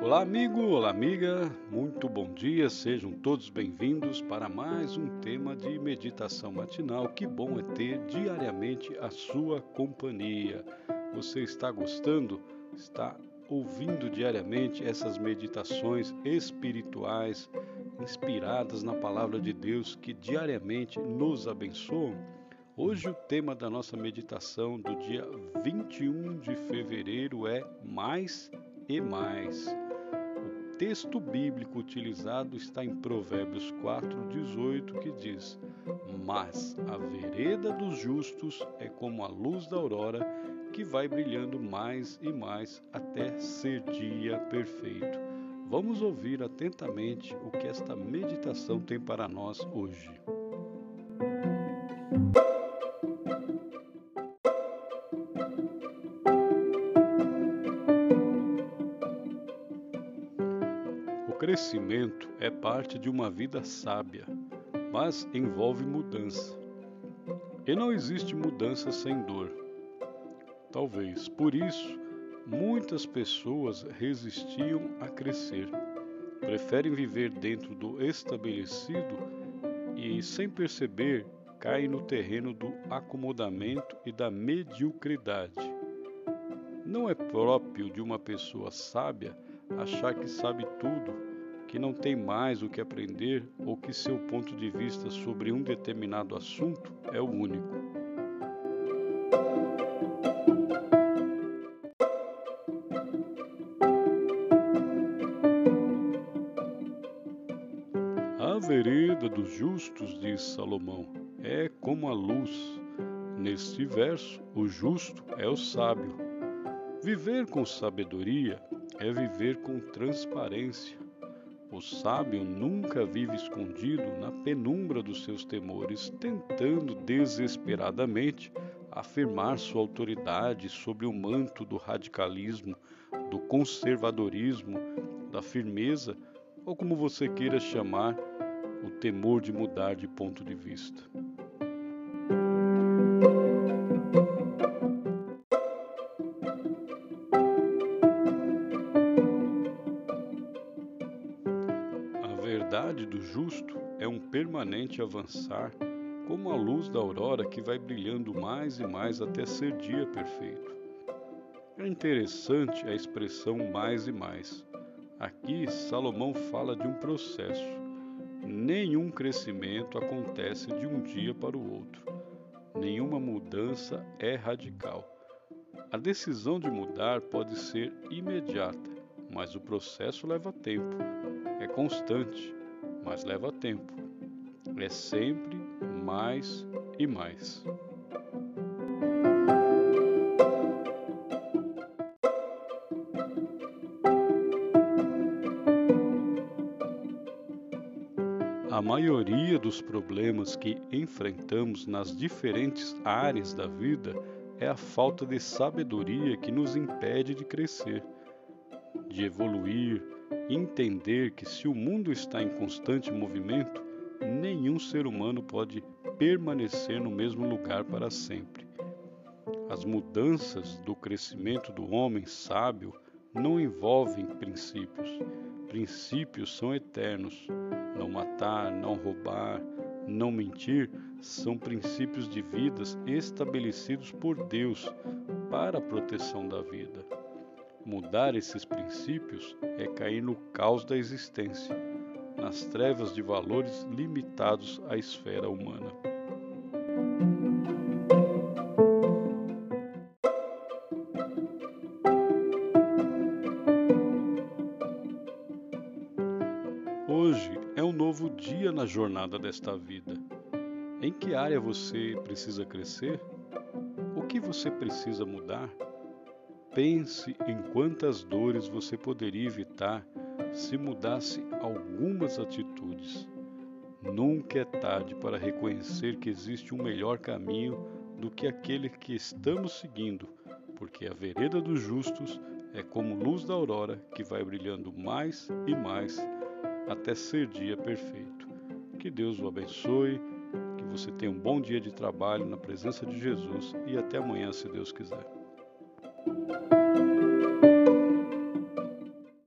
Olá, amigo, olá, amiga, muito bom dia, sejam todos bem-vindos para mais um tema de meditação matinal. Que bom é ter diariamente a sua companhia. Você está gostando? Está ouvindo diariamente essas meditações espirituais inspiradas na palavra de Deus que diariamente nos abençoam? Hoje o tema da nossa meditação do dia 21 de fevereiro é mais e mais texto bíblico utilizado está em Provérbios 4:18, que diz: "Mas a vereda dos justos é como a luz da aurora, que vai brilhando mais e mais até ser dia perfeito." Vamos ouvir atentamente o que esta meditação tem para nós hoje. Crescimento é parte de uma vida sábia, mas envolve mudança. E não existe mudança sem dor. Talvez por isso muitas pessoas resistiam a crescer. Preferem viver dentro do estabelecido e, sem perceber, caem no terreno do acomodamento e da mediocridade. Não é próprio de uma pessoa sábia achar que sabe tudo que não tem mais o que aprender ou que seu ponto de vista sobre um determinado assunto é o único. A vereda dos justos, diz Salomão, é como a luz. Neste verso, o justo é o sábio. Viver com sabedoria é viver com transparência o sábio nunca vive escondido na penumbra dos seus temores, tentando desesperadamente afirmar sua autoridade sobre o manto do radicalismo, do conservadorismo, da firmeza, ou como você queira chamar, o temor de mudar de ponto de vista. Do justo é um permanente avançar, como a luz da aurora que vai brilhando mais e mais até ser dia perfeito. É interessante a expressão mais e mais. Aqui, Salomão fala de um processo. Nenhum crescimento acontece de um dia para o outro. Nenhuma mudança é radical. A decisão de mudar pode ser imediata, mas o processo leva tempo, é constante mas leva tempo. É sempre mais e mais. A maioria dos problemas que enfrentamos nas diferentes áreas da vida é a falta de sabedoria que nos impede de crescer, de evoluir, entender que se o mundo está em constante movimento, nenhum ser humano pode permanecer no mesmo lugar para sempre. As mudanças do crescimento do homem sábio não envolvem princípios. Princípios são eternos. Não matar, não roubar, não mentir são princípios de vidas estabelecidos por Deus para a proteção da vida. Mudar esses princípios é cair no caos da existência, nas trevas de valores limitados à esfera humana. Hoje é um novo dia na jornada desta vida. Em que área você precisa crescer? O que você precisa mudar? Pense em quantas dores você poderia evitar se mudasse algumas atitudes. Nunca é tarde para reconhecer que existe um melhor caminho do que aquele que estamos seguindo, porque a vereda dos justos é como luz da aurora que vai brilhando mais e mais até ser dia perfeito. Que Deus o abençoe você tenha um bom dia de trabalho na presença de Jesus e até amanhã, se Deus quiser thank you